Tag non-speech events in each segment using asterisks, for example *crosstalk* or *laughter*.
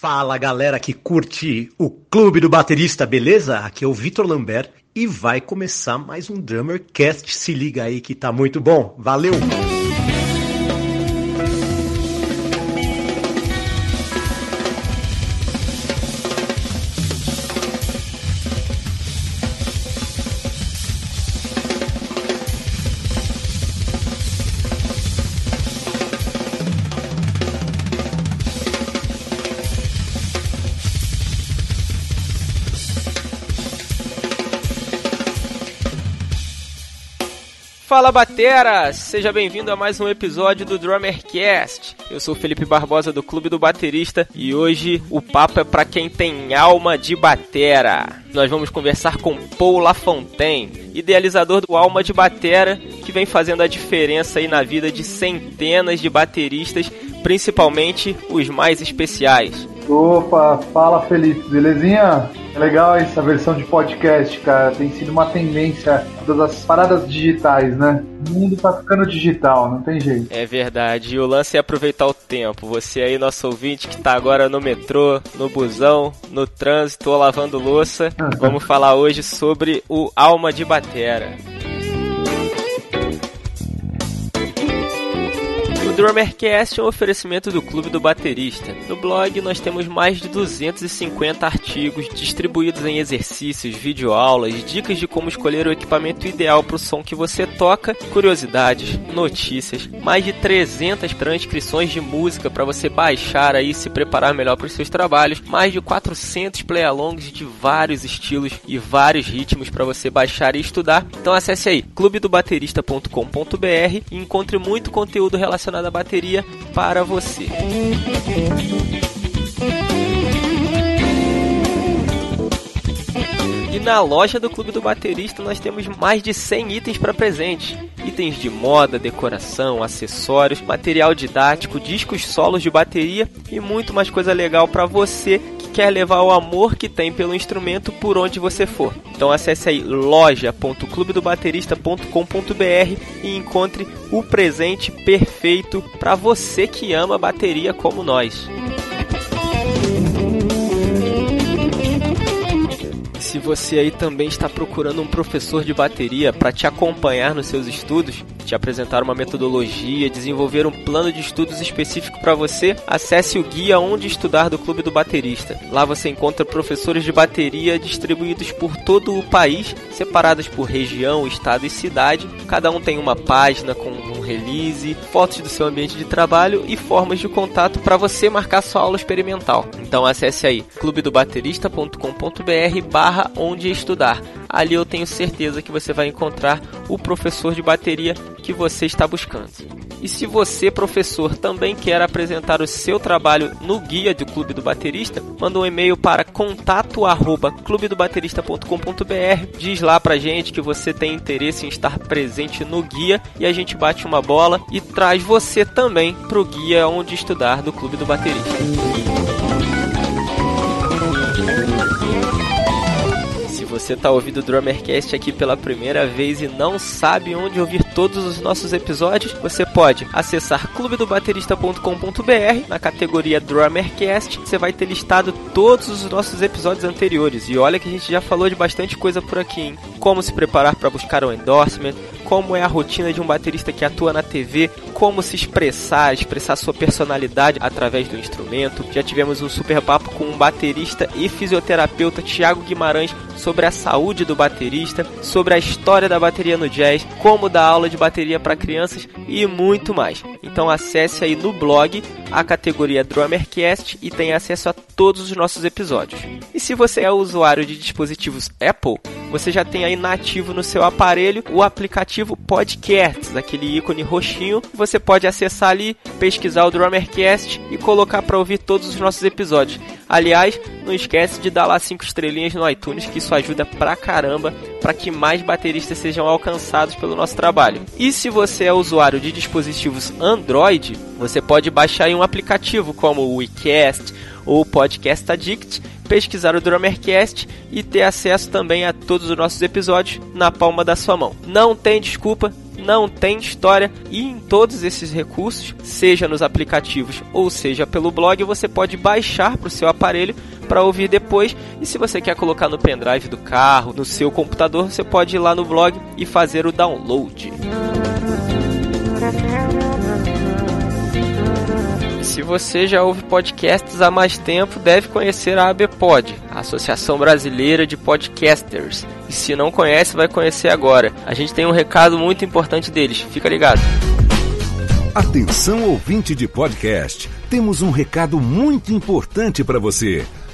Fala galera que curte o Clube do Baterista, beleza? Aqui é o Vitor Lambert e vai começar mais um Drummercast. Se liga aí que tá muito bom. Valeu! Fala Batera! Seja bem-vindo a mais um episódio do Drummercast. Eu sou Felipe Barbosa do Clube do Baterista e hoje o papo é para quem tem alma de batera. Nós vamos conversar com Paul Lafontaine, idealizador do Alma de Batera, que vem fazendo a diferença aí na vida de centenas de bateristas, principalmente os mais especiais. Opa, fala Felipe, belezinha? É legal essa versão de podcast, cara. Tem sido uma tendência das paradas digitais, né? O mundo tá ficando digital, não tem jeito. É verdade. E o lance é aproveitar o tempo. Você aí, nosso ouvinte, que tá agora no metrô, no busão, no trânsito ou lavando louça. *laughs* Vamos falar hoje sobre o Alma de Batera. Drummercast é um oferecimento do Clube do Baterista. No blog nós temos mais de 250 artigos distribuídos em exercícios, videoaulas, dicas de como escolher o equipamento ideal para o som que você toca, curiosidades, notícias, mais de 300 transcrições de música para você baixar aí e se preparar melhor para os seus trabalhos, mais de 400 play-alongs de vários estilos e vários ritmos para você baixar e estudar. Então acesse aí clubedobaterista.com.br e encontre muito conteúdo relacionado da bateria para você. E na loja do Clube do Baterista nós temos mais de 100 itens para presente. Itens de moda, decoração, acessórios, material didático, discos solos de bateria e muito mais coisa legal para você quer levar o amor que tem pelo instrumento por onde você for. Então acesse aí loja.clubedobaterista.com.br e encontre o presente perfeito para você que ama bateria como nós. Se você aí também está procurando um professor de bateria para te acompanhar nos seus estudos, te apresentar uma metodologia, desenvolver um plano de estudos específico para você, acesse o guia Onde Estudar do Clube do Baterista. Lá você encontra professores de bateria distribuídos por todo o país, separados por região, estado e cidade. Cada um tem uma página com um release, fotos do seu ambiente de trabalho e formas de contato para você marcar sua aula experimental. Então acesse aí clubedobaterista.com.br barra onde estudar. Ali eu tenho certeza que você vai encontrar o professor de bateria que você está buscando. E se você, professor, também quer apresentar o seu trabalho no guia do Clube do Baterista, manda um e-mail para contato@clubedobaterista.com.br. Diz lá pra gente que você tem interesse em estar presente no guia e a gente bate uma bola e traz você também pro guia onde estudar do Clube do Baterista. Você está ouvindo o Drummercast aqui pela primeira vez e não sabe onde ouvir todos os nossos episódios, você pode acessar clubedobaterista.com.br na categoria Drummercast. Você vai ter listado todos os nossos episódios anteriores. E olha que a gente já falou de bastante coisa por aqui, hein? Como se preparar para buscar um endorsement, como é a rotina de um baterista que atua na TV, como se expressar, expressar sua personalidade através do instrumento. Já tivemos um super papo com um baterista e fisioterapeuta Thiago Guimarães sobre a saúde do baterista, sobre a história da bateria no jazz, como dar aula de bateria para crianças e muito mais. Então acesse aí no blog a categoria Drummercast e tenha acesso a todos os nossos episódios. E se você é usuário de dispositivos Apple, você já tem aí nativo no seu aparelho o aplicativo Podcasts, aquele ícone roxinho. Você pode acessar ali, pesquisar o Drummercast e colocar para ouvir todos os nossos episódios. Aliás, não esquece de dar lá cinco estrelinhas no iTunes, que isso ajuda pra caramba para que mais bateristas sejam alcançados pelo nosso trabalho. E se você é usuário de dispositivos Android, você pode baixar um aplicativo como o WeCast ou Podcast Addict, pesquisar o Drummercast e ter acesso também a todos os nossos episódios na palma da sua mão. Não tem desculpa, não tem história e em todos esses recursos, seja nos aplicativos ou seja pelo blog, você pode baixar para o seu aparelho para ouvir depois. E se você quer colocar no pendrive do carro, no seu computador, você pode ir lá no blog e fazer o download. Se você já ouve podcasts há mais tempo, deve conhecer a ABPOD, a Associação Brasileira de Podcasters. E se não conhece, vai conhecer agora. A gente tem um recado muito importante deles, fica ligado. Atenção ouvinte de podcast, temos um recado muito importante para você.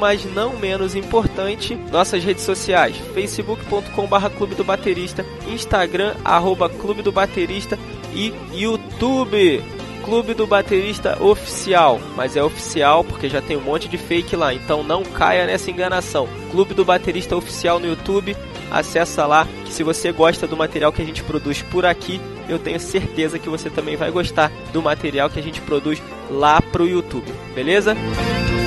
Mas não menos importante, nossas redes sociais: facebook.com/barra Clube do Baterista, Instagram arroba Clube do Baterista e YouTube. Clube do Baterista Oficial, mas é oficial porque já tem um monte de fake lá, então não caia nessa enganação. Clube do Baterista Oficial no YouTube, acessa lá, que se você gosta do material que a gente produz por aqui, eu tenho certeza que você também vai gostar do material que a gente produz lá pro YouTube, beleza? Ou,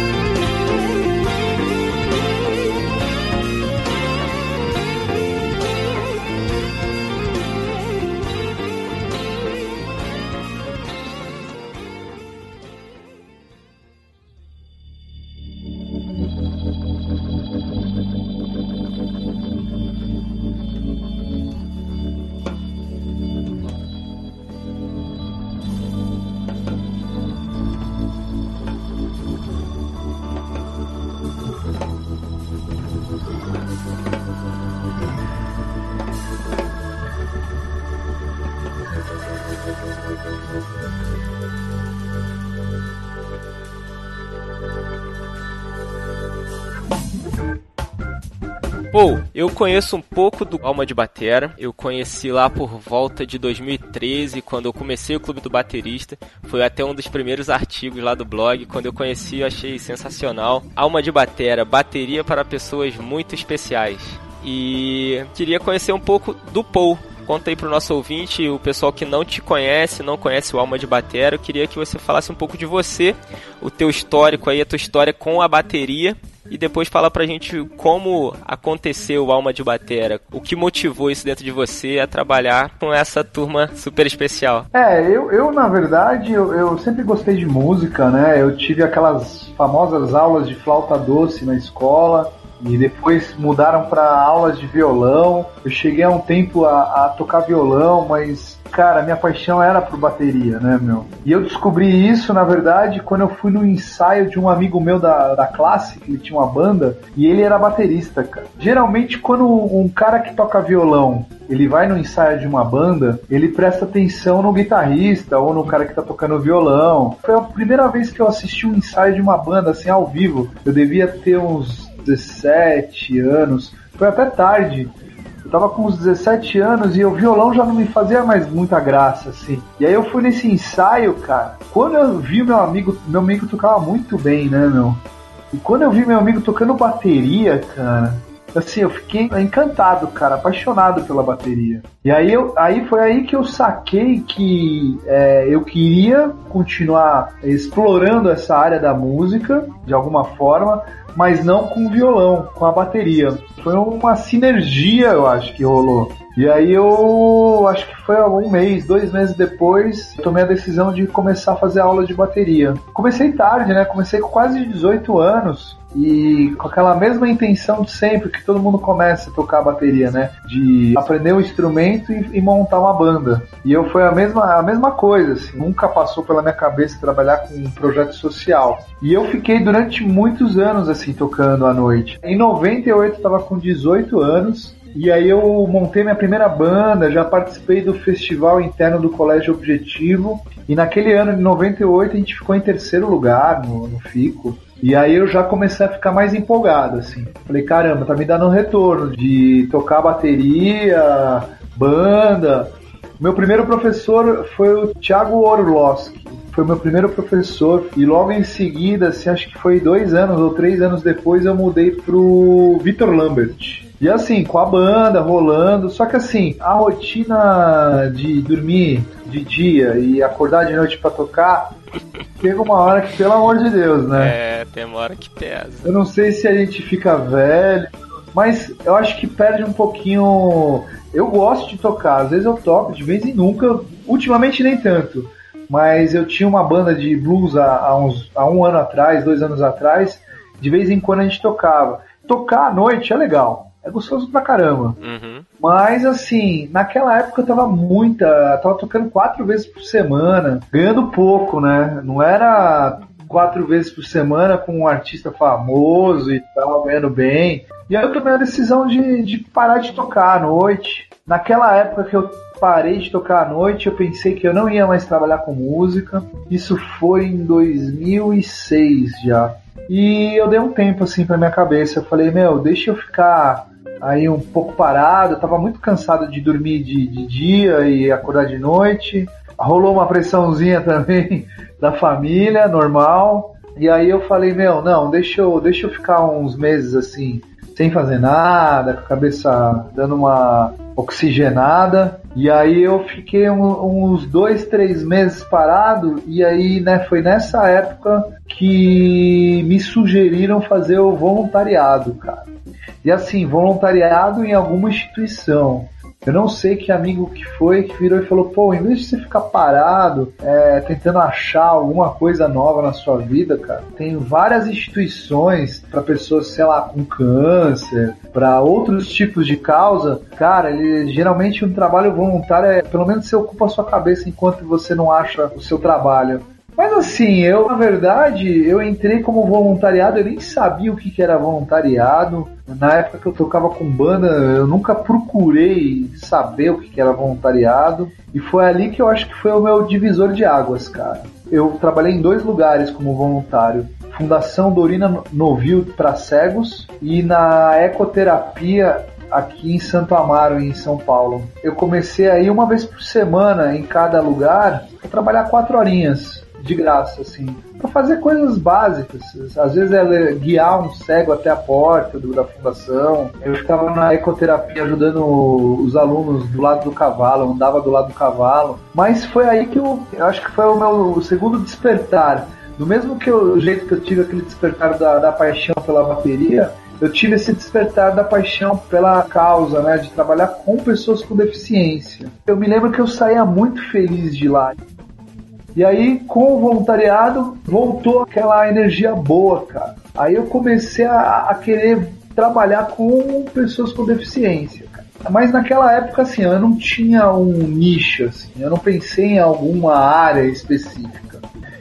eu conheço um pouco do Alma de Batera. Eu conheci lá por volta de 2013, quando eu comecei o Clube do Baterista. Foi até um dos primeiros artigos lá do blog. Quando eu conheci, eu achei sensacional. Alma de Batera, bateria para pessoas muito especiais. E queria conhecer um pouco do Paul, Conta aí pro nosso ouvinte, o pessoal que não te conhece, não conhece o Alma de Batera, eu queria que você falasse um pouco de você, o teu histórico aí, a tua história com a bateria e depois fala pra gente como aconteceu Alma de Batera, o que motivou isso dentro de você a trabalhar com essa turma super especial. É, eu, eu na verdade, eu, eu sempre gostei de música, né? Eu tive aquelas famosas aulas de flauta doce na escola, e depois mudaram para aulas de violão. Eu cheguei há um tempo a, a, tocar violão, mas cara, minha paixão era por bateria, né, meu? E eu descobri isso, na verdade, quando eu fui no ensaio de um amigo meu da, da classe, que ele tinha uma banda, e ele era baterista, cara. Geralmente, quando um cara que toca violão ele vai no ensaio de uma banda, ele presta atenção no guitarrista ou no cara que tá tocando violão. Foi a primeira vez que eu assisti um ensaio de uma banda assim ao vivo. Eu devia ter uns 17 anos. Foi até tarde tava com uns 17 anos e o violão já não me fazia mais muita graça, assim. E aí eu fui nesse ensaio, cara. Quando eu vi meu amigo, meu amigo tocava muito bem, né, meu? E quando eu vi meu amigo tocando bateria, cara, assim, eu fiquei encantado, cara, apaixonado pela bateria. E aí, eu, aí foi aí que eu saquei que é, eu queria continuar explorando essa área da música, de alguma forma, mas não com violão, com a bateria. Foi uma sinergia, eu acho, que rolou. E aí eu acho que foi um mês, dois meses depois, tomei a decisão de começar a fazer aula de bateria. Comecei tarde, né? Comecei com quase 18 anos e com aquela mesma intenção de sempre que todo mundo começa a tocar a bateria, né? De aprender o um instrumento e, e, montar uma banda. E eu foi a mesma, a mesma coisa, assim, nunca passou pela minha cabeça trabalhar com um projeto social. E eu fiquei durante muitos anos assim tocando à noite. Em 98 eu estava com 18 anos E aí eu montei minha primeira banda, já participei do festival interno do Colégio Objetivo. E naquele ano de 98 a gente ficou em terceiro lugar no, no FICO. E aí eu já comecei a ficar mais empolgado, assim. Falei, caramba, tá me dando um retorno de tocar bateria, banda. Meu primeiro professor foi o Thiago Orlowski. Foi meu primeiro professor. E logo em seguida, assim, acho que foi dois anos ou três anos depois, eu mudei pro Vitor Lambert. E assim, com a banda rolando, só que assim, a rotina de dormir de dia e acordar de noite para tocar, chega uma hora que, pelo amor de Deus, né? É, tem uma hora que pesa. Eu não sei se a gente fica velho, mas eu acho que perde um pouquinho. Eu gosto de tocar, às vezes eu toco, de vez em nunca, ultimamente nem tanto. Mas eu tinha uma banda de blues há, há, uns, há um ano atrás, dois anos atrás, de vez em quando a gente tocava. Tocar à noite é legal, é gostoso pra caramba. Uhum. Mas assim, naquela época eu tava muita. Tava tocando quatro vezes por semana, ganhando pouco, né? Não era quatro vezes por semana com um artista famoso e tal, ganhando bem. E aí eu tomei a decisão de, de parar de tocar à noite. Naquela época que eu parei de tocar à noite, eu pensei que eu não ia mais trabalhar com música. Isso foi em 2006 já. E eu dei um tempo assim pra minha cabeça. Eu falei, meu, deixa eu ficar aí um pouco parado, tava muito cansado de dormir de, de dia e acordar de noite. Rolou uma pressãozinha também *laughs* da família, normal. E aí eu falei, meu, não, deixa eu, deixa eu ficar uns meses assim, sem fazer nada, com a cabeça dando uma oxigenada. E aí eu fiquei um, uns dois, três meses parado. E aí, né, foi nessa época que me sugeriram fazer o voluntariado, cara. E assim, voluntariado em alguma instituição. Eu não sei que amigo que foi que virou e falou: pô, em vez de você ficar parado, é, tentando achar alguma coisa nova na sua vida, cara, tem várias instituições para pessoas, sei lá, com câncer, para outros tipos de causa. Cara, ele geralmente um trabalho voluntário é pelo menos você ocupa a sua cabeça enquanto você não acha o seu trabalho. Mas assim, eu, na verdade, eu entrei como voluntariado, eu nem sabia o que, que era voluntariado. Na época que eu tocava com banda, eu nunca procurei saber o que, que era voluntariado. E foi ali que eu acho que foi o meu divisor de águas, cara. Eu trabalhei em dois lugares como voluntário. Fundação Dorina Novil para cegos e na ecoterapia aqui em Santo Amaro, em São Paulo. Eu comecei aí uma vez por semana em cada lugar, a trabalhar quatro horinhas de graça, assim, para fazer coisas básicas. Às vezes é guiar um cego até a porta do, da fundação. Eu ficava na ecoterapia ajudando os alunos do lado do cavalo, andava do lado do cavalo. Mas foi aí que eu, eu acho que foi o meu segundo despertar. Do mesmo que o jeito que eu tive aquele despertar da, da paixão pela bateria, eu tive esse despertar da paixão pela causa, né, de trabalhar com pessoas com deficiência. Eu me lembro que eu saía muito feliz de lá. E aí, com o voluntariado, voltou aquela energia boa, cara. Aí eu comecei a, a querer trabalhar com pessoas com deficiência. Cara. Mas naquela época, assim, eu não tinha um nicho, assim, eu não pensei em alguma área específica.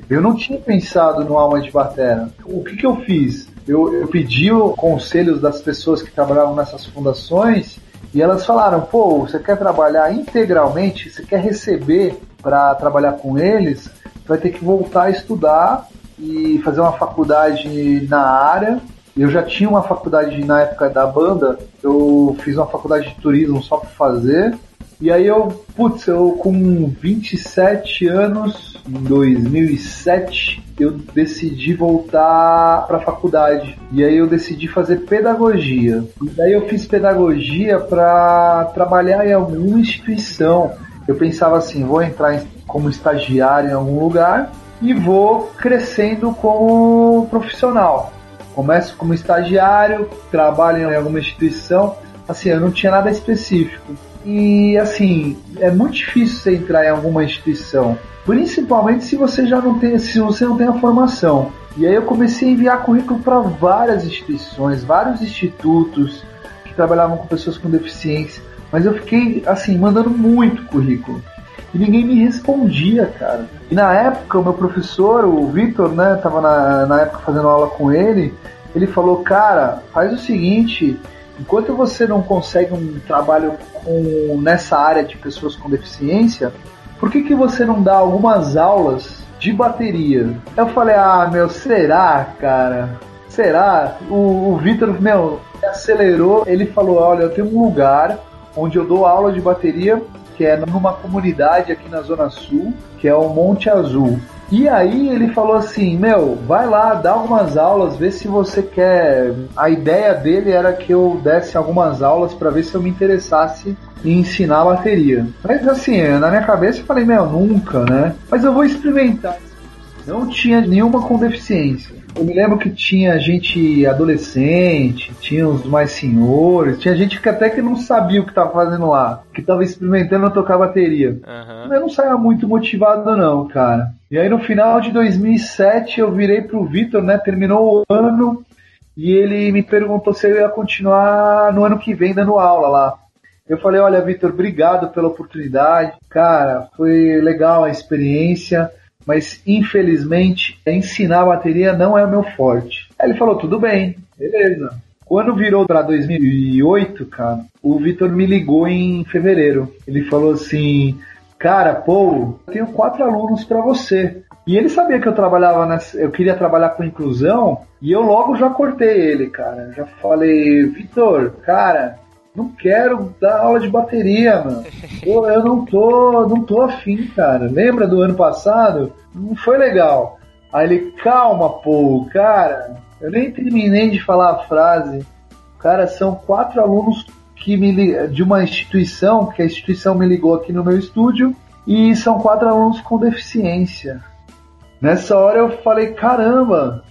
Eu não tinha pensado no Alma de Batera. O que, que eu fiz? Eu, eu pedi conselhos das pessoas que trabalhavam nessas fundações e elas falaram: pô, você quer trabalhar integralmente? Você quer receber para trabalhar com eles, vai ter que voltar a estudar e fazer uma faculdade na área. Eu já tinha uma faculdade na época da banda, eu fiz uma faculdade de turismo só para fazer. E aí eu, putz, eu com 27 anos, em 2007, eu decidi voltar para a faculdade. E aí eu decidi fazer pedagogia. E daí eu fiz pedagogia para trabalhar em alguma instituição eu pensava assim, vou entrar como estagiário em algum lugar e vou crescendo como profissional. Começo como estagiário, trabalho em alguma instituição, assim, eu não tinha nada específico. E assim, é muito difícil você entrar em alguma instituição, principalmente se você já não tem, se você não tem a formação. E aí eu comecei a enviar currículo para várias instituições, vários institutos que trabalhavam com pessoas com deficiência. Mas eu fiquei, assim, mandando muito currículo. E ninguém me respondia, cara. E na época, o meu professor, o Vitor, né, tava na, na época fazendo aula com ele, ele falou, cara, faz o seguinte, enquanto você não consegue um trabalho com, nessa área de pessoas com deficiência, por que, que você não dá algumas aulas de bateria? Eu falei, ah, meu, será, cara? Será? O, o Vitor, meu, acelerou, ele falou, olha, eu tenho um lugar onde eu dou aula de bateria, que é numa comunidade aqui na Zona Sul, que é o Monte Azul. E aí ele falou assim, meu, vai lá, dá algumas aulas, vê se você quer. A ideia dele era que eu desse algumas aulas para ver se eu me interessasse em ensinar bateria. Mas assim, na minha cabeça eu falei, meu, nunca, né? Mas eu vou experimentar. Não tinha nenhuma com deficiência. Eu me lembro que tinha gente adolescente, tinha os mais senhores, tinha gente que até que não sabia o que estava fazendo lá, que estava experimentando tocar bateria. Uhum. Eu não saía muito motivado não, cara. E aí no final de 2007 eu virei pro Vitor, né? Terminou o ano e ele me perguntou se eu ia continuar no ano que vem dando aula lá. Eu falei, olha, Vitor, obrigado pela oportunidade. Cara, foi legal a experiência mas infelizmente ensinar a bateria não é o meu forte. Aí ele falou: tudo bem, beleza. Quando virou para 2008, cara, o Vitor me ligou em fevereiro. Ele falou assim: Cara, pô, eu tenho quatro alunos para você. E ele sabia que eu trabalhava nessa, eu queria trabalhar com inclusão, e eu logo já cortei ele, cara. Já falei, Vitor, cara, não quero dar aula de bateria, mano. Eu, eu não tô, não tô afim, cara. Lembra do ano passado? Não foi legal. Aí ele, calma, pô, cara. Eu nem terminei de falar a frase. Cara, são quatro alunos que me de uma instituição, que a instituição me ligou aqui no meu estúdio, e são quatro alunos com deficiência. Nessa hora eu falei, caramba,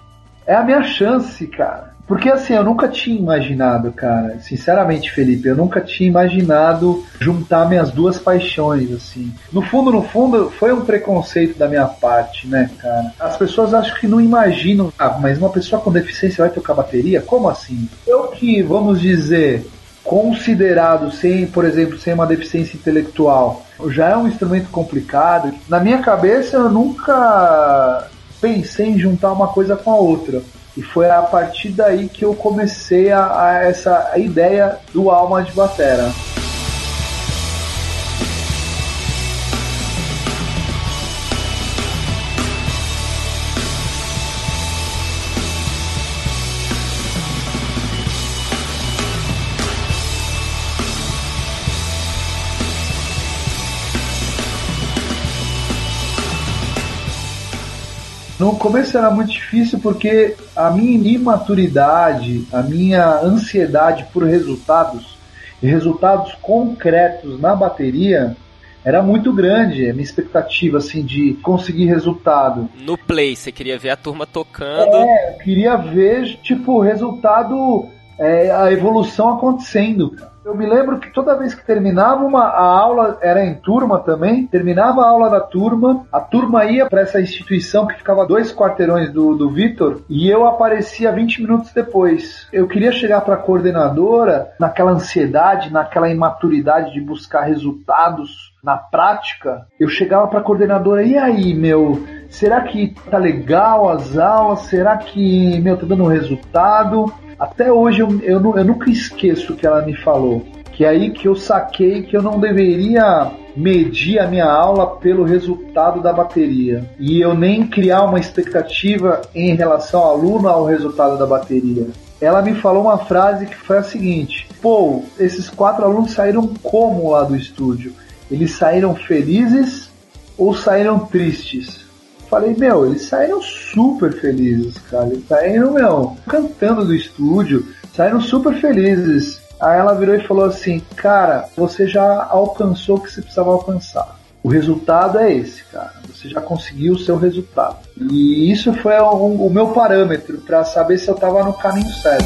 é a minha chance, cara. Porque assim, eu nunca tinha imaginado, cara, sinceramente, Felipe, eu nunca tinha imaginado juntar minhas duas paixões, assim. No fundo, no fundo, foi um preconceito da minha parte, né, cara? As pessoas acham que não imaginam, ah, mas uma pessoa com deficiência vai tocar bateria? Como assim? Eu que, vamos dizer, considerado sem, por exemplo, sem uma deficiência intelectual, já é um instrumento complicado. Na minha cabeça, eu nunca pensei em juntar uma coisa com a outra. E foi a partir daí que eu comecei a, a essa ideia do Alma de Batera. No começo era muito difícil porque a minha imaturidade, a minha ansiedade por resultados, e resultados concretos na bateria, era muito grande, a minha expectativa assim de conseguir resultado. No play, você queria ver a turma tocando? É, eu queria ver tipo o resultado, é, a evolução acontecendo. Cara. Eu me lembro que toda vez que terminava uma a aula, era em turma também, terminava a aula da turma, a turma ia para essa instituição que ficava dois quarteirões do, do Vitor e eu aparecia 20 minutos depois. Eu queria chegar para a coordenadora naquela ansiedade, naquela imaturidade de buscar resultados na prática. Eu chegava para a coordenadora, e aí, meu, será que tá legal as aulas? Será que, meu, tá dando resultado? Até hoje eu, eu, eu nunca esqueço o que ela me falou. Que é aí que eu saquei que eu não deveria medir a minha aula pelo resultado da bateria. E eu nem criar uma expectativa em relação ao aluno ao resultado da bateria. Ela me falou uma frase que foi a seguinte: Pô, esses quatro alunos saíram como lá do estúdio? Eles saíram felizes ou saíram tristes? Falei, meu, eles saíram super felizes, cara. Eles saíram, meu, cantando do estúdio, saíram super felizes. Aí ela virou e falou assim, cara, você já alcançou o que você precisava alcançar. O resultado é esse, cara. Você já conseguiu o seu resultado. E isso foi o, o meu parâmetro para saber se eu estava no caminho certo.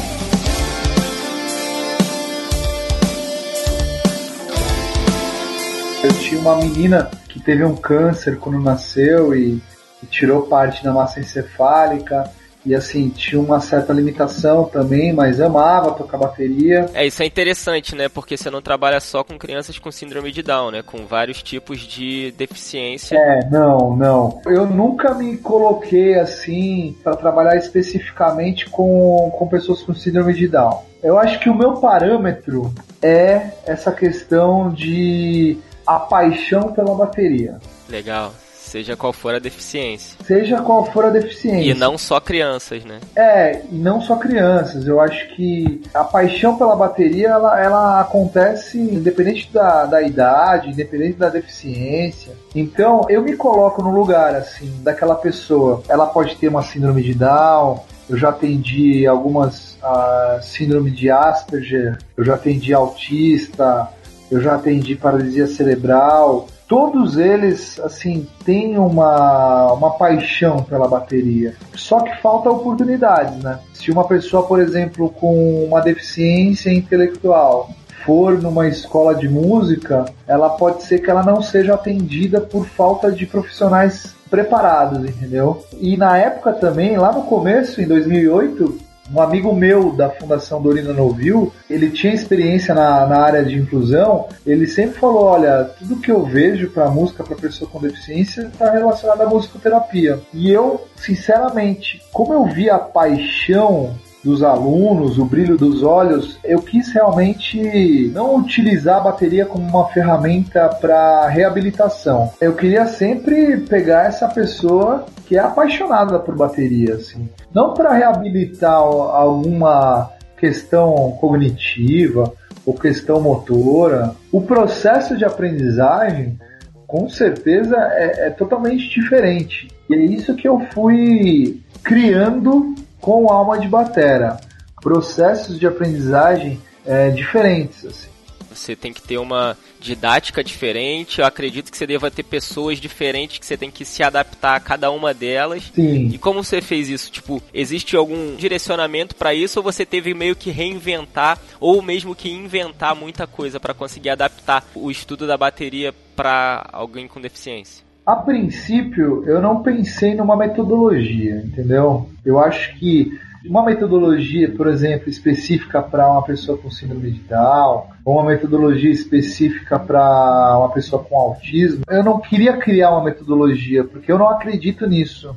Eu tinha uma menina que teve um câncer quando nasceu e tirou parte da massa encefálica. e assim, tinha uma certa limitação também, mas amava tocar bateria. É, isso é interessante, né? Porque você não trabalha só com crianças com síndrome de Down, né? Com vários tipos de deficiência. É, não, não. Eu nunca me coloquei assim para trabalhar especificamente com, com pessoas com síndrome de Down. Eu acho que o meu parâmetro é essa questão de a paixão pela bateria. Legal. Seja qual for a deficiência. Seja qual for a deficiência. E não só crianças, né? É, e não só crianças. Eu acho que a paixão pela bateria, ela, ela acontece independente da, da idade, independente da deficiência. Então, eu me coloco no lugar, assim, daquela pessoa. Ela pode ter uma síndrome de Down, eu já atendi algumas uh, síndrome de Asperger, eu já atendi autista, eu já atendi paralisia cerebral, todos eles assim têm uma, uma paixão pela bateria. Só que falta oportunidades, né? Se uma pessoa, por exemplo, com uma deficiência intelectual for numa escola de música, ela pode ser que ela não seja atendida por falta de profissionais preparados, entendeu? E na época também, lá no começo, em 2008, um amigo meu da Fundação Dorina Novil, ele tinha experiência na, na área de inclusão, ele sempre falou, olha, tudo que eu vejo para música para pessoa com deficiência está relacionado à musicoterapia. E eu, sinceramente, como eu vi a paixão dos alunos, o brilho dos olhos, eu quis realmente não utilizar a bateria como uma ferramenta para reabilitação. Eu queria sempre pegar essa pessoa que é apaixonada por bateria, assim, não para reabilitar alguma questão cognitiva ou questão motora. O processo de aprendizagem, com certeza, é, é totalmente diferente. E é isso que eu fui criando com alma de batera. Processos de aprendizagem é, diferentes. Assim. Você tem que ter uma didática diferente. Eu acredito que você deva ter pessoas diferentes que você tem que se adaptar a cada uma delas. Sim. E como você fez isso? Tipo, existe algum direcionamento para isso ou você teve meio que reinventar ou mesmo que inventar muita coisa para conseguir adaptar o estudo da bateria para alguém com deficiência? A princípio, eu não pensei numa metodologia, entendeu? Eu acho que uma metodologia, por exemplo, específica para uma pessoa com síndrome de Down, ou uma metodologia específica para uma pessoa com autismo, eu não queria criar uma metodologia, porque eu não acredito nisso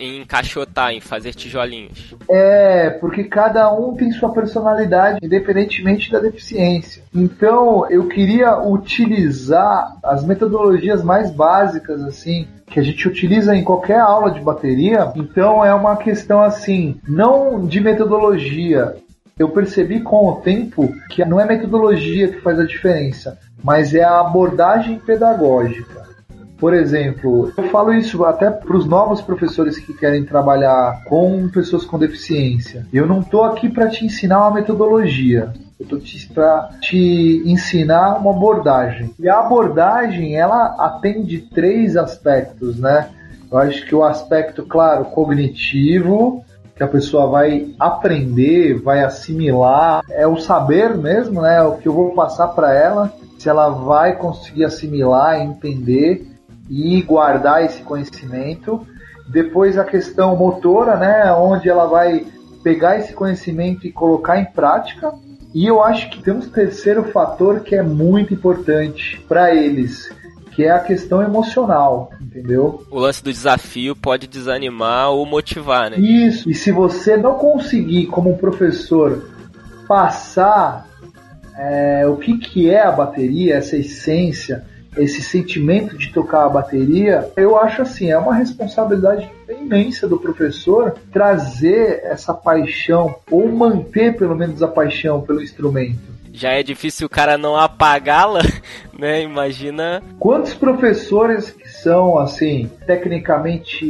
em encaixotar, em fazer tijolinhos. É, porque cada um tem sua personalidade, independentemente da deficiência. Então, eu queria utilizar as metodologias mais básicas, assim, que a gente utiliza em qualquer aula de bateria. Então, é uma questão, assim, não de metodologia. Eu percebi com o tempo que não é metodologia que faz a diferença, mas é a abordagem pedagógica. Por exemplo, eu falo isso até para os novos professores que querem trabalhar com pessoas com deficiência. Eu não estou aqui para te ensinar uma metodologia. Eu estou para te ensinar uma abordagem. E a abordagem, ela atende três aspectos, né? Eu acho que o aspecto, claro, cognitivo, que a pessoa vai aprender, vai assimilar, é o saber mesmo, né? O que eu vou passar para ela, se ela vai conseguir assimilar, entender e guardar esse conhecimento. Depois a questão motora, né, onde ela vai pegar esse conhecimento e colocar em prática. E eu acho que tem um terceiro fator que é muito importante para eles, que é a questão emocional, entendeu? O lance do desafio pode desanimar ou motivar, né? Isso. E se você não conseguir, como professor, passar é, o que, que é a bateria, essa essência, esse sentimento de tocar a bateria, eu acho assim, é uma responsabilidade imensa do professor trazer essa paixão ou manter pelo menos a paixão pelo instrumento. Já é difícil o cara não apagá-la, *laughs* né? Imagina. Quantos professores que são assim tecnicamente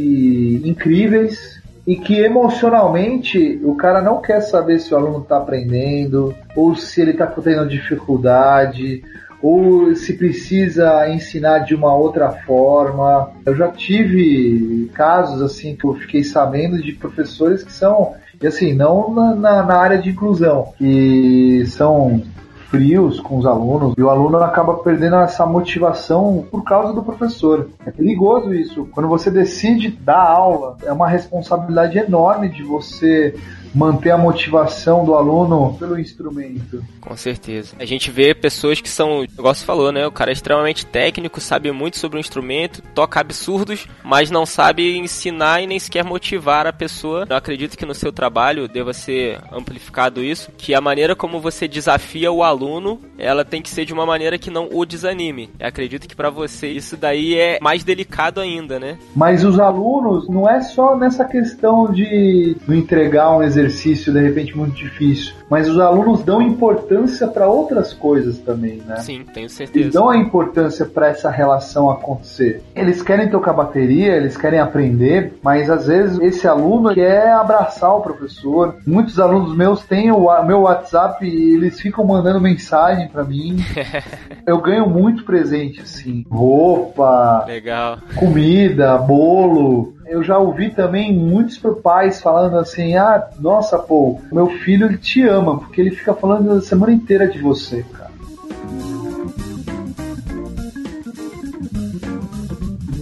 incríveis, e que emocionalmente o cara não quer saber se o aluno está aprendendo ou se ele está tendo dificuldade ou se precisa ensinar de uma outra forma. Eu já tive casos assim que eu fiquei sabendo de professores que são, e assim, não na, na, na área de inclusão, que são frios com os alunos e o aluno acaba perdendo essa motivação por causa do professor. É perigoso isso. Quando você decide dar aula, é uma responsabilidade enorme de você manter a motivação do aluno pelo instrumento. Com certeza. A gente vê pessoas que são, igual você falou, né? O cara é extremamente técnico, sabe muito sobre o instrumento, toca absurdos, mas não sabe ensinar e nem sequer motivar a pessoa. Eu acredito que no seu trabalho deva ser amplificado isso, que a maneira como você desafia o aluno, ela tem que ser de uma maneira que não o desanime. Eu acredito que para você isso daí é mais delicado ainda, né? Mas os alunos, não é só nessa questão de não entregar um exercício exercício de repente muito difícil, mas os alunos dão importância para outras coisas também, né? Sim, tenho certeza. Eles dão a importância para essa relação acontecer. Eles querem tocar bateria, eles querem aprender, mas às vezes esse aluno quer abraçar o professor. Muitos alunos meus têm o meu WhatsApp e eles ficam mandando mensagem para mim. *laughs* Eu ganho muito presente assim, roupa, legal, comida, bolo eu já ouvi também muitos pais falando assim: ah, nossa, pô, meu filho ele te ama, porque ele fica falando a semana inteira de você, cara.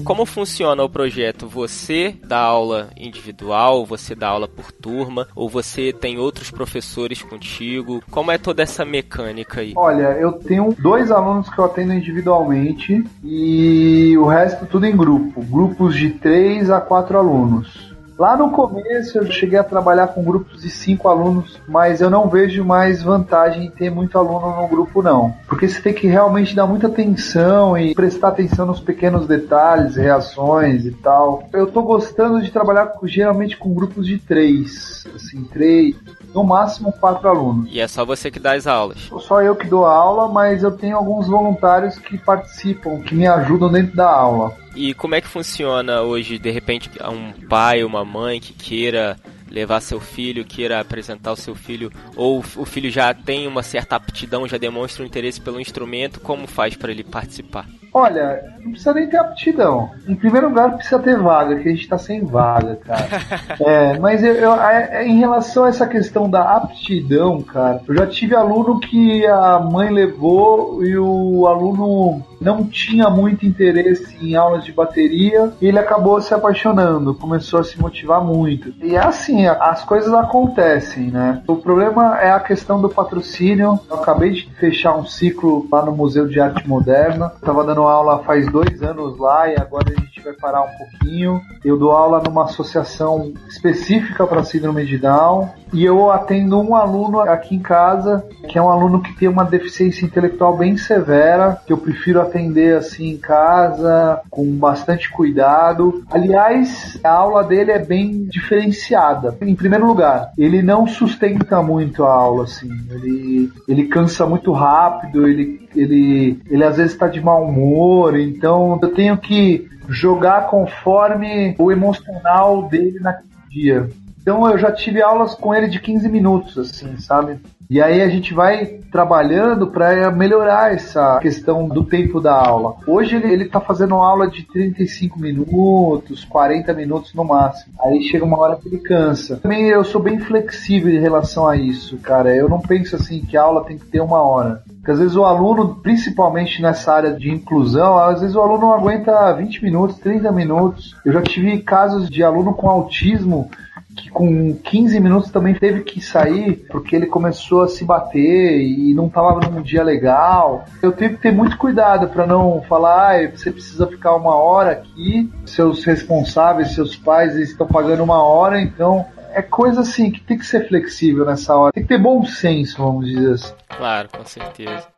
como funciona o projeto? Você dá aula individual, você dá aula por turma, ou você tem outros professores contigo? Como é toda essa mecânica aí? Olha, eu tenho dois alunos que eu atendo individualmente e o resto tudo em grupo. Grupos de três a quatro alunos. Lá no começo eu cheguei a trabalhar com grupos de cinco alunos, mas eu não vejo mais vantagem em ter muito aluno no grupo não, porque você tem que realmente dar muita atenção e prestar atenção nos pequenos detalhes, reações e tal. Eu tô gostando de trabalhar geralmente com grupos de três, assim, três, no máximo quatro alunos. E é só você que dá as aulas? Só eu que dou aula, mas eu tenho alguns voluntários que participam, que me ajudam dentro da aula. E como é que funciona hoje, de repente, um pai uma mãe que queira levar seu filho, queira apresentar o seu filho, ou o filho já tem uma certa aptidão, já demonstra um interesse pelo instrumento, como faz para ele participar? Olha, não precisa nem ter aptidão. Em primeiro lugar, precisa ter vaga, que a gente tá sem vaga, cara. *laughs* é, mas eu, eu, é, em relação a essa questão da aptidão, cara, eu já tive aluno que a mãe levou e o aluno não tinha muito interesse em aulas de bateria e ele acabou se apaixonando, começou a se motivar muito. E é assim, as coisas acontecem, né? O problema é a questão do patrocínio. Eu acabei de fechar um ciclo lá no Museu de Arte Moderna. Tava dando aula faz dois anos lá e agora a gente vai parar um pouquinho. Eu dou aula numa associação específica para síndrome de Down e eu atendo um aluno aqui em casa que é um aluno que tem uma deficiência intelectual bem severa, que eu prefiro atender assim em casa com bastante cuidado. Aliás, a aula dele é bem diferenciada. Em primeiro lugar, ele não sustenta muito a aula assim. Ele ele cansa muito rápido, ele ele ele às vezes está de mau humor, então eu tenho que jogar conforme o emocional dele naquele dia. Então eu já tive aulas com ele de 15 minutos, assim, sabe? E aí a gente vai trabalhando para melhorar essa questão do tempo da aula. Hoje ele, ele tá fazendo aula de 35 minutos, 40 minutos no máximo. Aí chega uma hora que ele cansa. Também eu sou bem flexível em relação a isso, cara. Eu não penso assim que a aula tem que ter uma hora. Porque às vezes o aluno, principalmente nessa área de inclusão, às vezes o aluno não aguenta 20 minutos, 30 minutos. Eu já tive casos de aluno com autismo que com 15 minutos também teve que sair porque ele começou a se bater e não estava num dia legal. Eu tive que ter muito cuidado para não falar, ah, você precisa ficar uma hora aqui, seus responsáveis, seus pais estão pagando uma hora, então é coisa assim que tem que ser flexível nessa hora. Tem que ter bom senso, vamos dizer assim. Claro, com certeza.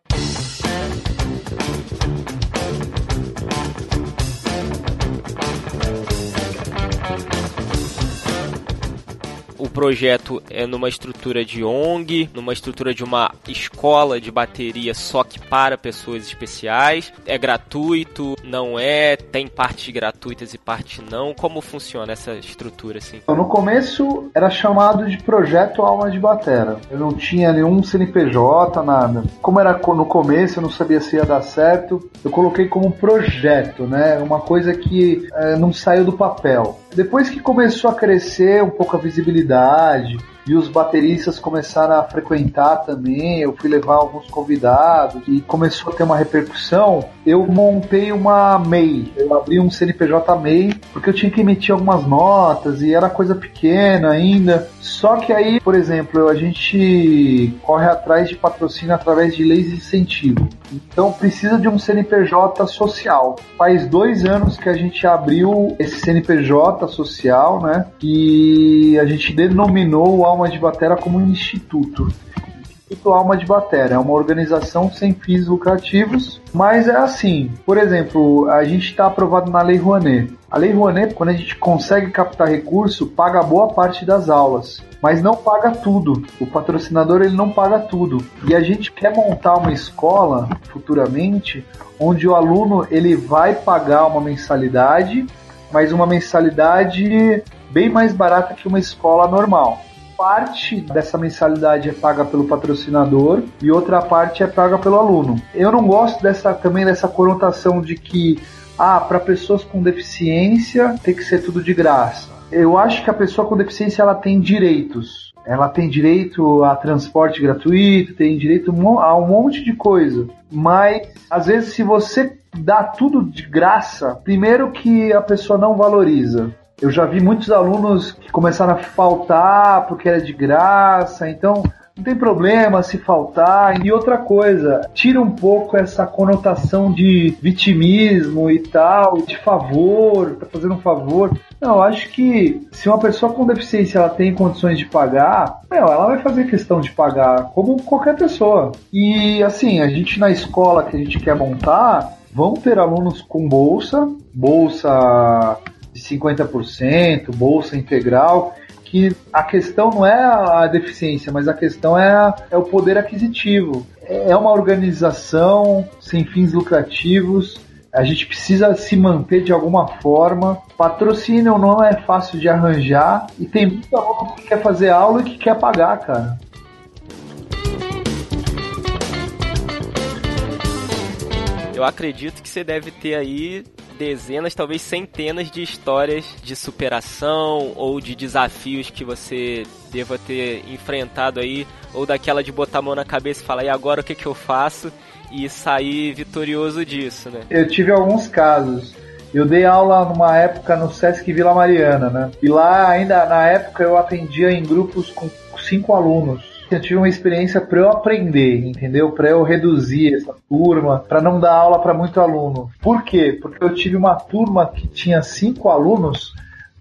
O projeto é numa estrutura de ONG, numa estrutura de uma escola de bateria só que para pessoas especiais. É gratuito, não é? Tem partes gratuitas e partes não. Como funciona essa estrutura assim? No começo era chamado de projeto Alma de Batera. Eu não tinha nenhum CNPJ, nada. Como era no começo, eu não sabia se ia dar certo. Eu coloquei como projeto, né? Uma coisa que é, não saiu do papel. Depois que começou a crescer um pouco a visibilidade, e os bateristas começaram a frequentar também. Eu fui levar alguns convidados e começou a ter uma repercussão. Eu montei uma MEI, eu abri um CNPJ MEI porque eu tinha que emitir algumas notas e era coisa pequena ainda. Só que aí, por exemplo, a gente corre atrás de patrocínio através de leis de incentivo. Então precisa de um CNPJ social. Faz dois anos que a gente abriu esse CNPJ social, né? E a gente denominou o Alma de Batera como um instituto. Instituto Alma de Batera é uma organização sem fins lucrativos, mas é assim. Por exemplo, a gente está aprovado na Lei Rouanet. A Lei Rouanet, quando a gente consegue captar recurso, paga boa parte das aulas mas não paga tudo. O patrocinador ele não paga tudo. E a gente quer montar uma escola futuramente onde o aluno ele vai pagar uma mensalidade, mas uma mensalidade bem mais barata que uma escola normal. Parte dessa mensalidade é paga pelo patrocinador e outra parte é paga pelo aluno. Eu não gosto dessa também dessa conotação de que ah, para pessoas com deficiência tem que ser tudo de graça eu acho que a pessoa com deficiência ela tem direitos. Ela tem direito a transporte gratuito, tem direito a um monte de coisa. Mas às vezes se você dá tudo de graça, primeiro que a pessoa não valoriza. Eu já vi muitos alunos que começaram a faltar porque era de graça, então não tem problema se faltar. E outra coisa, tira um pouco essa conotação de vitimismo e tal, de favor, tá fazendo um favor. Não, acho que se uma pessoa com deficiência ela tem condições de pagar, meu, ela vai fazer questão de pagar, como qualquer pessoa. E assim, a gente na escola que a gente quer montar, vão ter alunos com bolsa, bolsa de 50%, bolsa integral que a questão não é a deficiência, mas a questão é, é o poder aquisitivo. É uma organização sem fins lucrativos. A gente precisa se manter de alguma forma. Patrocínio não é fácil de arranjar e tem muita aluno que quer fazer aula e que quer pagar, cara. Eu acredito que você deve ter aí dezenas, talvez centenas de histórias de superação ou de desafios que você deva ter enfrentado aí, ou daquela de botar a mão na cabeça e falar, e agora o que, que eu faço? E sair vitorioso disso, né? Eu tive alguns casos. Eu dei aula numa época no Sesc Vila Mariana, né? E lá, ainda na época, eu atendia em grupos com cinco alunos eu tive uma experiência para eu aprender, entendeu? Para eu reduzir essa turma, para não dar aula para muito aluno. Por quê? Porque eu tive uma turma que tinha cinco alunos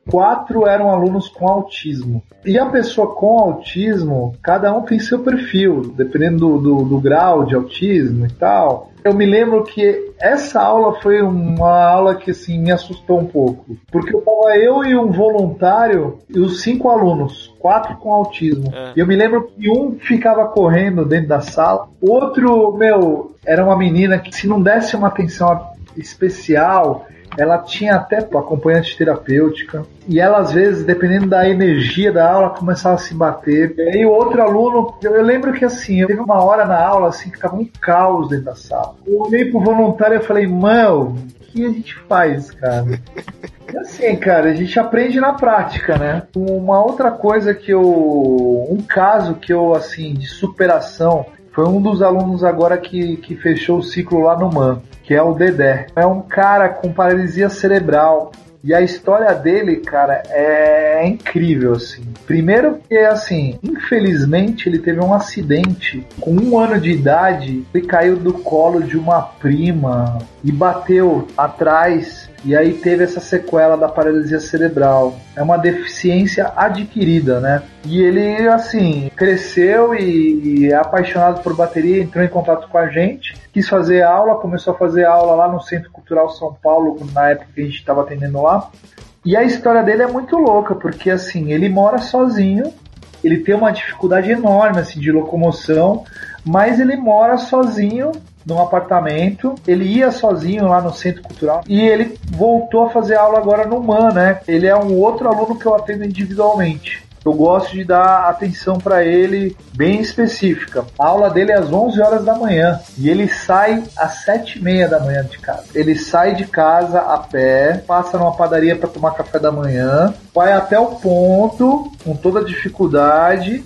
quatro eram alunos com autismo. E a pessoa com autismo, cada um tem seu perfil, dependendo do, do, do, grau de autismo e tal. Eu me lembro que essa aula foi uma aula que assim me assustou um pouco, porque eu tava eu e um voluntário e os cinco alunos, quatro com autismo. É. E eu me lembro que um ficava correndo dentro da sala, outro, meu, era uma menina que se não desse uma atenção especial, ela tinha até acompanhante terapêutica, e ela às vezes, dependendo da energia da aula, começava a se bater. E aí o outro aluno, eu lembro que assim, eu teve uma hora na aula assim que tava um caos dentro da sala. Eu olhei pro voluntário e falei, mano, o que a gente faz, cara? E assim, cara, a gente aprende na prática, né? Uma outra coisa que eu. Um caso que eu, assim, de superação, foi um dos alunos agora que, que fechou o ciclo lá no MAN que é o Dedé. É um cara com paralisia cerebral. E a história dele, cara, é incrível, assim. Primeiro que, assim, infelizmente ele teve um acidente. Com um ano de idade, ele caiu do colo de uma prima e bateu atrás e aí teve essa sequela da paralisia cerebral. É uma deficiência adquirida, né? E ele, assim, cresceu e, e é apaixonado por bateria, entrou em contato com a gente, quis fazer aula, começou a fazer aula lá no Centro Cultural São Paulo, na época que a gente estava atendendo lá. E a história dele é muito louca, porque assim, ele mora sozinho, ele tem uma dificuldade enorme assim, de locomoção, mas ele mora sozinho num apartamento. Ele ia sozinho lá no centro cultural e ele voltou a fazer aula agora no MAN, né? Ele é um outro aluno que eu atendo individualmente. eu gosto de dar atenção para ele bem específica. A aula dele é às 11 horas da manhã e ele sai às 7 e meia da manhã de casa. Ele sai de casa a pé, passa numa padaria para tomar café da manhã, vai até o ponto com toda dificuldade,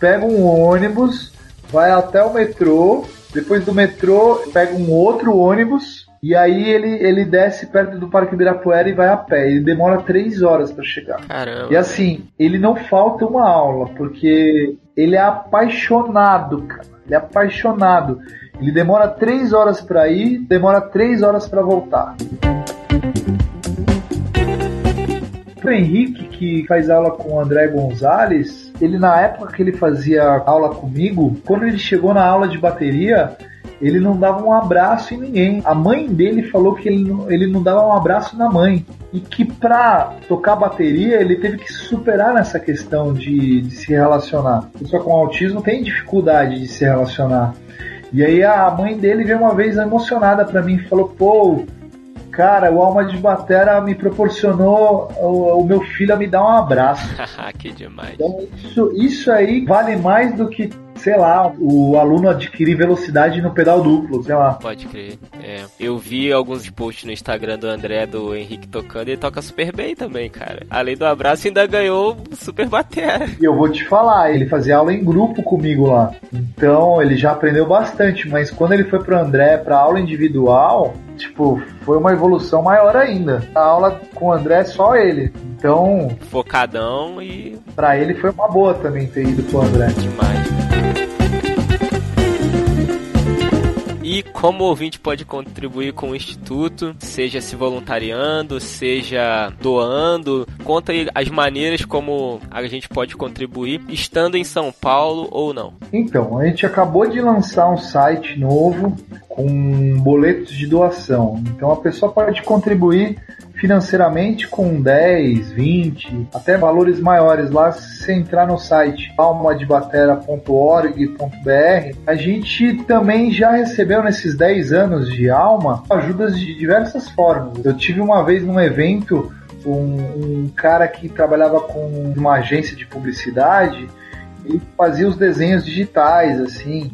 pega um ônibus, vai até o metrô, depois do metrô pega um outro ônibus e aí ele, ele desce perto do Parque Ibirapuera e vai a pé. Ele demora três horas para chegar. Caramba. E assim, ele não falta uma aula, porque ele é apaixonado, cara. Ele é apaixonado. Ele demora três horas para ir, demora três horas para voltar. O Henrique, que faz aula com o André Gonzalez, ele na época que ele fazia aula comigo, quando ele chegou na aula de bateria, ele não dava um abraço em ninguém. A mãe dele falou que ele não, ele não dava um abraço na mãe. E que pra tocar bateria ele teve que superar nessa questão de, de se relacionar. A pessoa com autismo tem dificuldade de se relacionar. E aí a mãe dele veio uma vez emocionada para mim e falou: pô, cara, o Alma de Batera me proporcionou o, o meu filho a me dar um abraço. *laughs* que demais. Então, isso, isso aí vale mais do que sei lá, o aluno adquirir velocidade no pedal duplo, sei lá. Pode crer. É. Eu vi alguns posts no Instagram do André, do Henrique tocando, e ele toca super bem também, cara. Além do abraço, ainda ganhou super batera. E eu vou te falar, ele fazia aula em grupo comigo lá. Então ele já aprendeu bastante, mas quando ele foi pro André pra aula individual, tipo, foi uma evolução maior ainda. A aula com o André é só ele. Então. Focadão e. Pra ele foi uma boa também ter ido pro André. Demais. E como o ouvinte pode contribuir com o Instituto, seja se voluntariando, seja doando, conta aí as maneiras como a gente pode contribuir, estando em São Paulo ou não. Então, a gente acabou de lançar um site novo com boletos de doação. Então a pessoa pode contribuir financeiramente com 10, 20, até valores maiores lá, se entrar no site almadebatera.org.br, a gente também já recebeu nesses 10 anos de Alma ajudas de diversas formas. Eu tive uma vez num evento um, um cara que trabalhava com uma agência de publicidade, ele fazia os desenhos digitais, assim,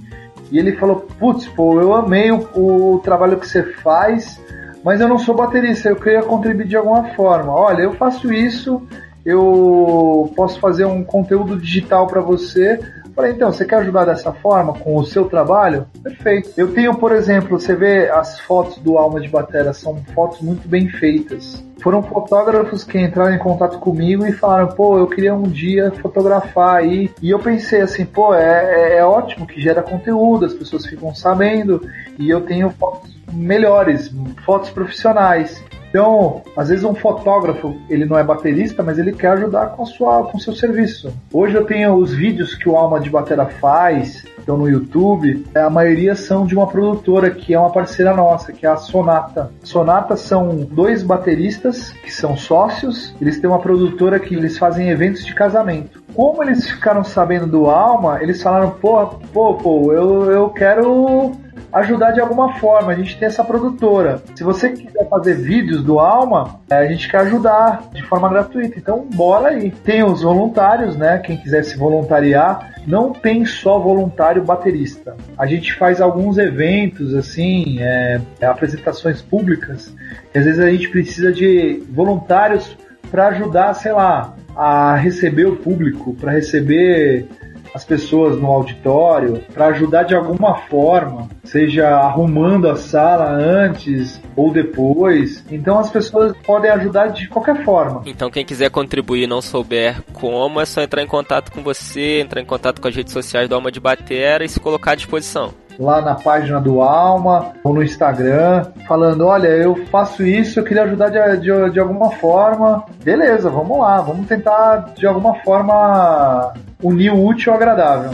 e ele falou, putz, pô, eu amei o, o trabalho que você faz, mas eu não sou baterista, eu queria contribuir de alguma forma. Olha, eu faço isso, eu posso fazer um conteúdo digital para você. Falei, então, você quer ajudar dessa forma com o seu trabalho? Perfeito. Eu tenho, por exemplo, você vê as fotos do Alma de Batera, são fotos muito bem feitas. Foram fotógrafos que entraram em contato comigo e falaram, pô, eu queria um dia fotografar aí. E eu pensei assim, pô, é, é, é ótimo que gera conteúdo, as pessoas ficam sabendo, e eu tenho fotos melhores, fotos profissionais. Então, às vezes um fotógrafo, ele não é baterista, mas ele quer ajudar com, sua, com seu serviço. Hoje eu tenho os vídeos que o Alma de Batera faz, estão no YouTube, a maioria são de uma produtora que é uma parceira nossa, que é a Sonata. Sonata são dois bateristas que são sócios, eles têm uma produtora que eles fazem eventos de casamento. Como eles ficaram sabendo do Alma, eles falaram, pô, pô, pô, eu, eu quero ajudar de alguma forma. A gente tem essa produtora. Se você quiser fazer vídeos do Alma, é, a gente quer ajudar de forma gratuita. Então, bora aí. Tem os voluntários, né? Quem quiser se voluntariar, não tem só voluntário baterista. A gente faz alguns eventos, assim, é, apresentações públicas, às vezes a gente precisa de voluntários para ajudar, sei lá, a receber o público, para receber as pessoas no auditório para ajudar de alguma forma, seja arrumando a sala antes ou depois. Então as pessoas podem ajudar de qualquer forma. Então quem quiser contribuir e não souber como, é só entrar em contato com você, entrar em contato com as redes sociais do Alma de Batera e se colocar à disposição lá na página do Alma ou no Instagram, falando: olha, eu faço isso, eu queria ajudar de, de, de, alguma forma. Beleza, vamos lá, vamos tentar de alguma forma unir o útil ao agradável.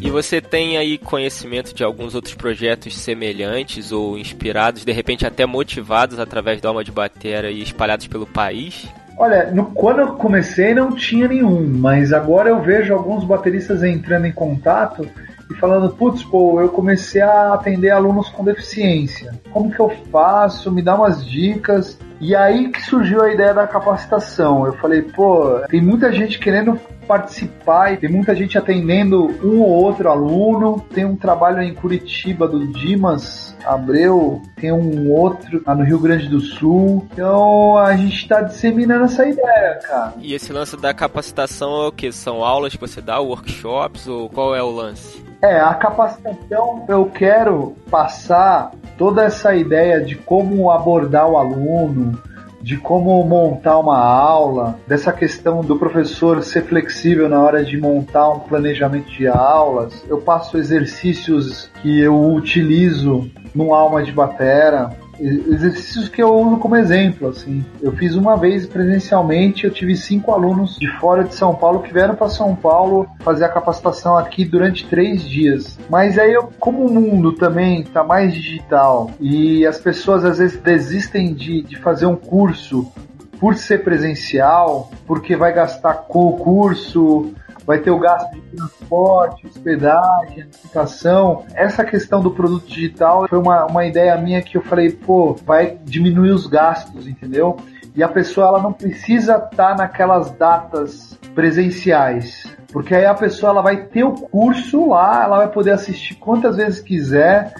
E você tem aí conhecimento de alguns outros projetos semelhantes ou inspirados, de repente até motivados através da alma de batera e espalhados pelo país? Olha, no, quando eu comecei não tinha nenhum, mas agora eu vejo alguns bateristas entrando em contato e falando, putz, pô, eu comecei a atender alunos com deficiência. Como que eu faço? Me dá umas dicas. E aí que surgiu a ideia da capacitação. Eu falei, pô, tem muita gente querendo participar e tem muita gente atendendo um ou outro aluno. Tem um trabalho em Curitiba do Dimas Abreu, tem um outro lá no Rio Grande do Sul. Então a gente está disseminando essa ideia, cara. E esse lance da capacitação é o que? São aulas que você dá, workshops ou qual é o lance? É, a capacitação eu quero passar toda essa ideia de como abordar o aluno, de como montar uma aula, dessa questão do professor ser flexível na hora de montar um planejamento de aulas. Eu passo exercícios que eu utilizo no Alma de Batera, exercícios que eu uso como exemplo, assim. Eu fiz uma vez presencialmente, eu tive cinco alunos de fora de São Paulo que vieram para São Paulo fazer a capacitação aqui durante três dias. Mas aí, eu, como o mundo também está mais digital e as pessoas às vezes desistem de, de fazer um curso por ser presencial, porque vai gastar com o curso, vai ter o gasto de transporte, hospedagem, alimentação. Essa questão do produto digital foi uma, uma ideia minha que eu falei, pô, vai diminuir os gastos, entendeu? E a pessoa ela não precisa estar tá naquelas datas presenciais. Porque aí a pessoa ela vai ter o curso lá, ela vai poder assistir quantas vezes quiser,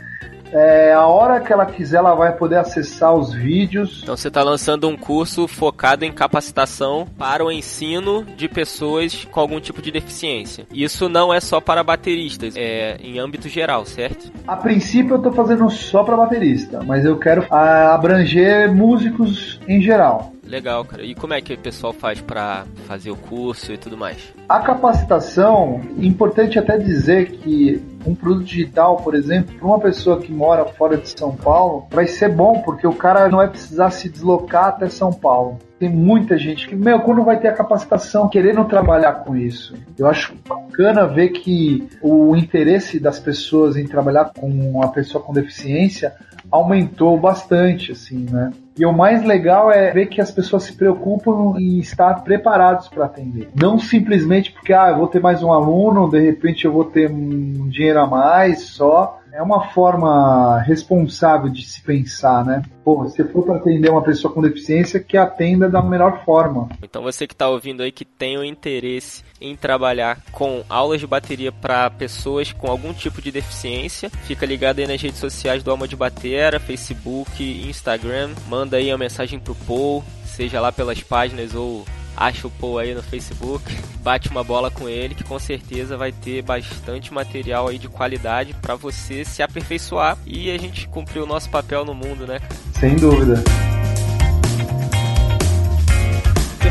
é, a hora que ela quiser, ela vai poder acessar os vídeos. Então você está lançando um curso focado em capacitação para o ensino de pessoas com algum tipo de deficiência. Isso não é só para bateristas, é em âmbito geral, certo? A princípio eu estou fazendo só para baterista, mas eu quero abranger músicos em geral. Legal, cara. E como é que o pessoal faz para fazer o curso e tudo mais? A capacitação, importante até dizer que um produto digital, por exemplo, para uma pessoa que mora fora de São Paulo, vai ser bom porque o cara não vai precisar se deslocar até São Paulo. Tem muita gente que, meu, quando vai ter a capacitação querendo trabalhar com isso? Eu acho bacana ver que o interesse das pessoas em trabalhar com uma pessoa com deficiência aumentou bastante, assim, né? E o mais legal é ver que as pessoas se preocupam em estar preparados para atender. Não simplesmente porque, ah, eu vou ter mais um aluno, de repente eu vou ter um dinheiro a mais só é uma forma responsável de se pensar, né? Pô, se for para atender uma pessoa com deficiência, que atenda da melhor forma. Então você que está ouvindo aí que tem o interesse em trabalhar com aulas de bateria para pessoas com algum tipo de deficiência, fica ligado aí nas redes sociais do Alma de Batera, Facebook, Instagram, manda aí a mensagem pro Paul, seja lá pelas páginas ou acha o Paul aí no Facebook, bate uma bola com ele, que com certeza vai ter bastante material aí de qualidade para você se aperfeiçoar e a gente cumprir o nosso papel no mundo, né? Sem dúvida.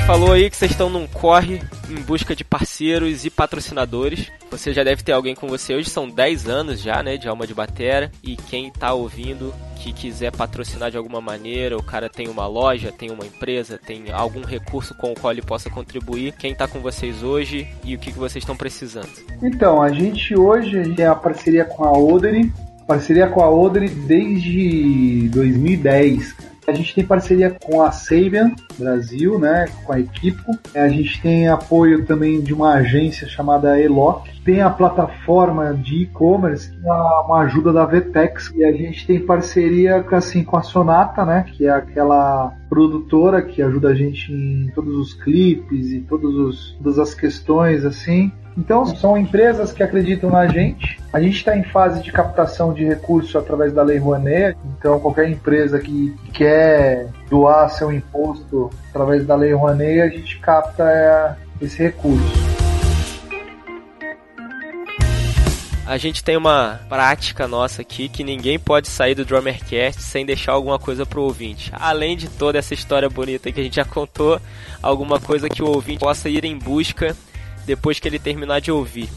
Falou aí que vocês estão num corre em busca de parceiros e patrocinadores. Você já deve ter alguém com você hoje, são 10 anos já, né, de Alma de Batera. E quem está ouvindo que quiser patrocinar de alguma maneira, o cara tem uma loja, tem uma empresa, tem algum recurso com o qual ele possa contribuir. Quem está com vocês hoje e o que, que vocês estão precisando? Então, a gente hoje tem a parceria com a Oderi, parceria com a Oderi desde 2010. A gente tem parceria com a Sabian Brasil, né, com a Equipo. A gente tem apoio também de uma agência chamada Eloc. Tem a plataforma de e-commerce, que é uma ajuda da Vtex. E a gente tem parceria assim, com a Sonata, né, que é aquela produtora que ajuda a gente em todos os clipes e todos os, todas as questões assim. Então, são empresas que acreditam na gente. A gente está em fase de captação de recursos através da Lei Rouanet. Então, qualquer empresa que quer doar seu imposto através da Lei Rouanet, a gente capta é, esse recurso. A gente tem uma prática nossa aqui que ninguém pode sair do Drummercast sem deixar alguma coisa pro ouvinte. Além de toda essa história bonita que a gente já contou, alguma coisa que o ouvinte possa ir em busca depois que ele terminar de ouvir.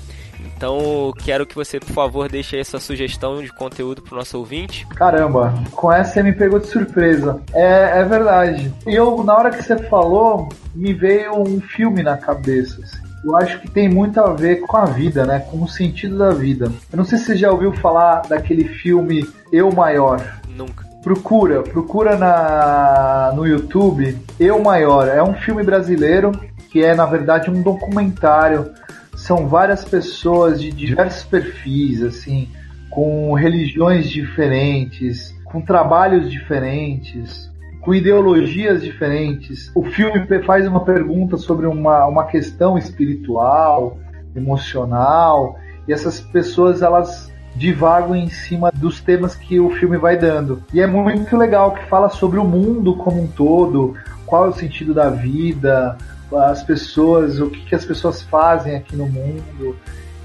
Então, quero que você, por favor, deixe aí sua sugestão de conteúdo para o nosso ouvinte. Caramba, com essa você me pegou de surpresa. É, é verdade. E eu, na hora que você falou, me veio um filme na cabeça. Assim. Eu acho que tem muito a ver com a vida, né? Com o sentido da vida. Eu não sei se você já ouviu falar daquele filme Eu Maior. Nunca. Procura, procura na, no YouTube Eu Maior. É um filme brasileiro que é na verdade um documentário são várias pessoas de diversos perfis, assim, com religiões diferentes, com trabalhos diferentes, com ideologias diferentes. O filme faz uma pergunta sobre uma, uma questão espiritual, emocional, e essas pessoas elas divagam em cima dos temas que o filme vai dando. E é muito legal que fala sobre o mundo como um todo, qual é o sentido da vida, as pessoas, o que, que as pessoas fazem aqui no mundo.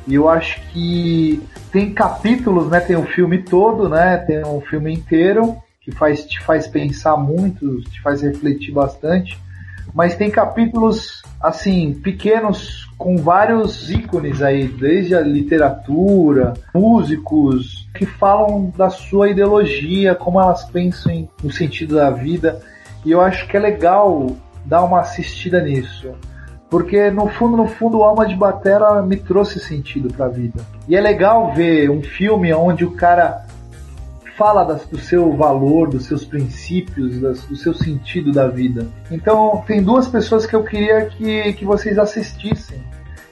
E eu acho que tem capítulos, né? Tem o filme todo, né? Tem o filme inteiro que faz, te faz pensar muito, te faz refletir bastante. Mas tem capítulos, assim, pequenos, com vários ícones aí, desde a literatura, músicos, que falam da sua ideologia, como elas pensam no sentido da vida. E eu acho que é legal dar uma assistida nisso. Porque no fundo, no fundo, Alma de Batera me trouxe sentido para a vida. E é legal ver um filme onde o cara fala das, do seu valor, dos seus princípios, das, do seu sentido da vida. Então, tem duas pessoas que eu queria que, que vocês assistissem,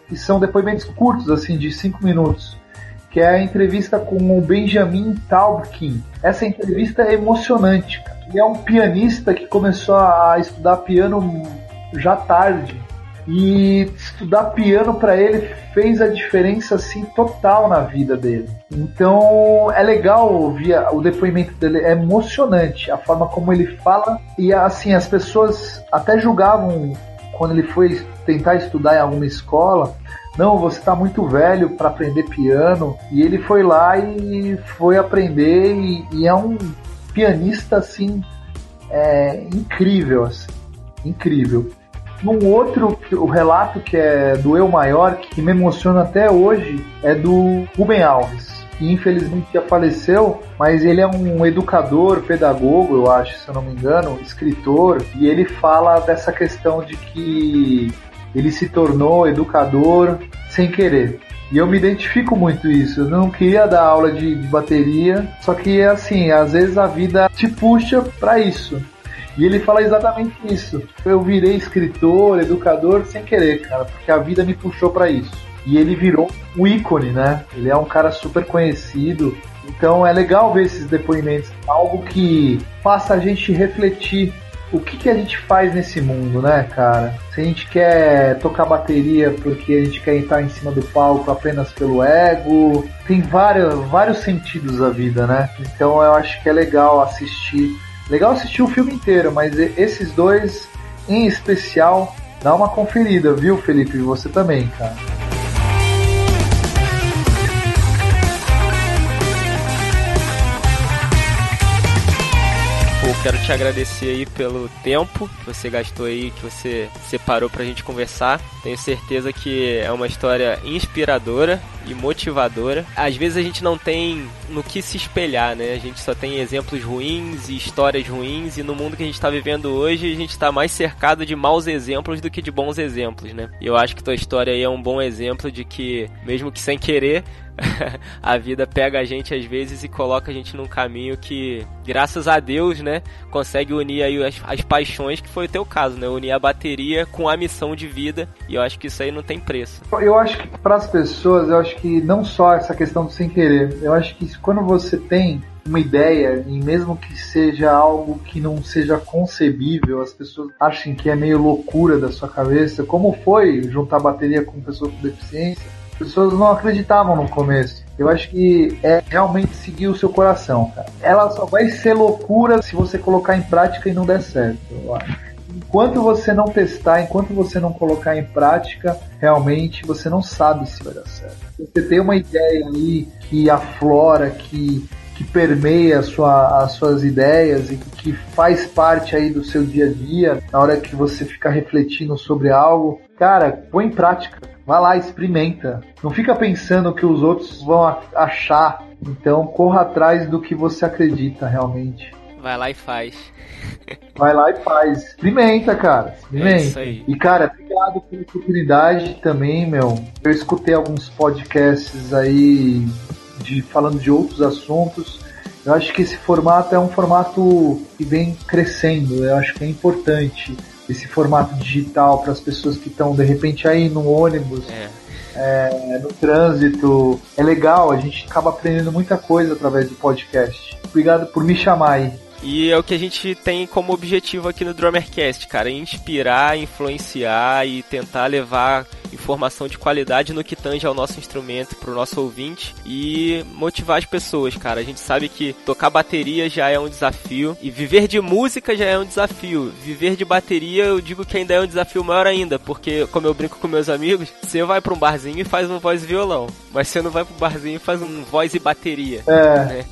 que são depoimentos curtos, assim, de cinco minutos, que é a entrevista com o Benjamin Taubkin. Essa entrevista é emocionante. Ele é um pianista que começou a estudar piano já tarde e estudar piano para ele fez a diferença assim total na vida dele. Então é legal ouvir o depoimento dele, é emocionante a forma como ele fala e assim as pessoas até julgavam quando ele foi tentar estudar em alguma escola. Não, você está muito velho para aprender piano. E ele foi lá e foi aprender e, e é um pianista assim é, incrível, assim, incrível. Num outro, o relato que é do Eu Maior, que me emociona até hoje, é do Rubem Alves, que infelizmente já faleceu, mas ele é um educador, pedagogo, eu acho, se eu não me engano, escritor, e ele fala dessa questão de que ele se tornou educador sem querer. E eu me identifico muito isso. Eu não queria dar aula de, de bateria, só que assim, às vezes a vida te puxa para isso. E ele fala exatamente isso. Eu virei escritor, educador sem querer, cara, porque a vida me puxou para isso. E ele virou um ícone, né? Ele é um cara super conhecido. Então é legal ver esses depoimentos, algo que faça a gente refletir o que, que a gente faz nesse mundo, né, cara? Se a gente quer tocar bateria porque a gente quer entrar em cima do palco apenas pelo ego, tem vários, vários sentidos a vida, né? Então eu acho que é legal assistir Legal assistir o filme inteiro, mas esses dois em especial, dá uma conferida, viu, Felipe? Você também, cara. Quero te agradecer aí pelo tempo que você gastou aí, que você separou pra gente conversar. Tenho certeza que é uma história inspiradora e motivadora. Às vezes a gente não tem no que se espelhar, né? A gente só tem exemplos ruins e histórias ruins e no mundo que a gente está vivendo hoje a gente está mais cercado de maus exemplos do que de bons exemplos, né? E eu acho que tua história aí é um bom exemplo de que mesmo que sem querer *laughs* a vida pega a gente às vezes e coloca a gente num caminho que, graças a Deus, né, consegue unir aí as, as paixões, que foi o teu caso, né? Unir a bateria com a missão de vida. E eu acho que isso aí não tem preço. Eu acho que para as pessoas, eu acho que não só essa questão do sem querer, eu acho que quando você tem uma ideia, e mesmo que seja algo que não seja concebível, as pessoas achem que é meio loucura da sua cabeça, como foi juntar bateria com pessoas com deficiência, pessoas não acreditavam no começo. Eu acho que é realmente seguir o seu coração, cara. Ela só vai ser loucura se você colocar em prática e não der certo, eu acho enquanto você não testar, enquanto você não colocar em prática, realmente você não sabe se vai dar certo. Você tem uma ideia aí que aflora, que, que permeia sua, as suas ideias e que faz parte aí do seu dia a dia, na hora que você fica refletindo sobre algo, cara, põe em prática. Vai lá, experimenta. Não fica pensando que os outros vão achar. Então, corra atrás do que você acredita realmente. Vai lá e faz. Vai lá e faz. Experimenta, cara. Experimenta. É isso aí. E, cara, obrigado pela oportunidade também, meu. Eu escutei alguns podcasts aí de falando de outros assuntos. Eu acho que esse formato é um formato que vem crescendo. Eu acho que é importante esse formato digital para as pessoas que estão de repente aí no ônibus, É. é, no trânsito. É legal, a gente acaba aprendendo muita coisa através do podcast. Obrigado por me chamar aí. E é o que a gente tem como objetivo aqui no Drummercast, cara, inspirar, influenciar e tentar levar informação de qualidade no que tange ao nosso instrumento pro nosso ouvinte e motivar as pessoas, cara. A gente sabe que tocar bateria já é um desafio e viver de música já é um desafio. Viver de bateria eu digo que ainda é um desafio maior ainda, porque como eu brinco com meus amigos, você vai para um barzinho e faz um voz e violão, mas você não vai pro barzinho e faz um voz e bateria. É, né?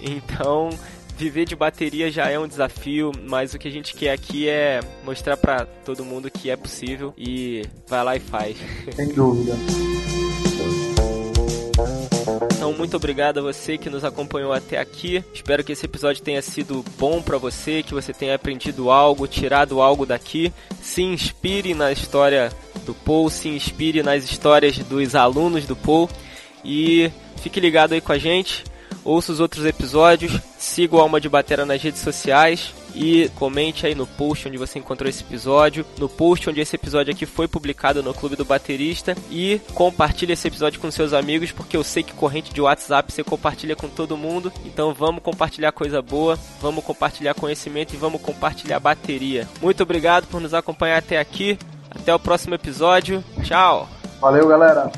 Então, viver de bateria já é um desafio, mas o que a gente quer aqui é mostrar pra todo mundo que é possível e vai lá e faz. sem dúvida. Então, muito obrigado a você que nos acompanhou até aqui. Espero que esse episódio tenha sido bom pra você, que você tenha aprendido algo, tirado algo daqui. Se inspire na história do Paul, se inspire nas histórias dos alunos do Paul e fique ligado aí com a gente. Ouça os outros episódios, siga o Alma de Batera nas redes sociais e comente aí no post onde você encontrou esse episódio, no post onde esse episódio aqui foi publicado no Clube do Baterista e compartilhe esse episódio com seus amigos, porque eu sei que corrente de WhatsApp você compartilha com todo mundo. Então vamos compartilhar coisa boa, vamos compartilhar conhecimento e vamos compartilhar bateria. Muito obrigado por nos acompanhar até aqui. Até o próximo episódio. Tchau. Valeu, galera.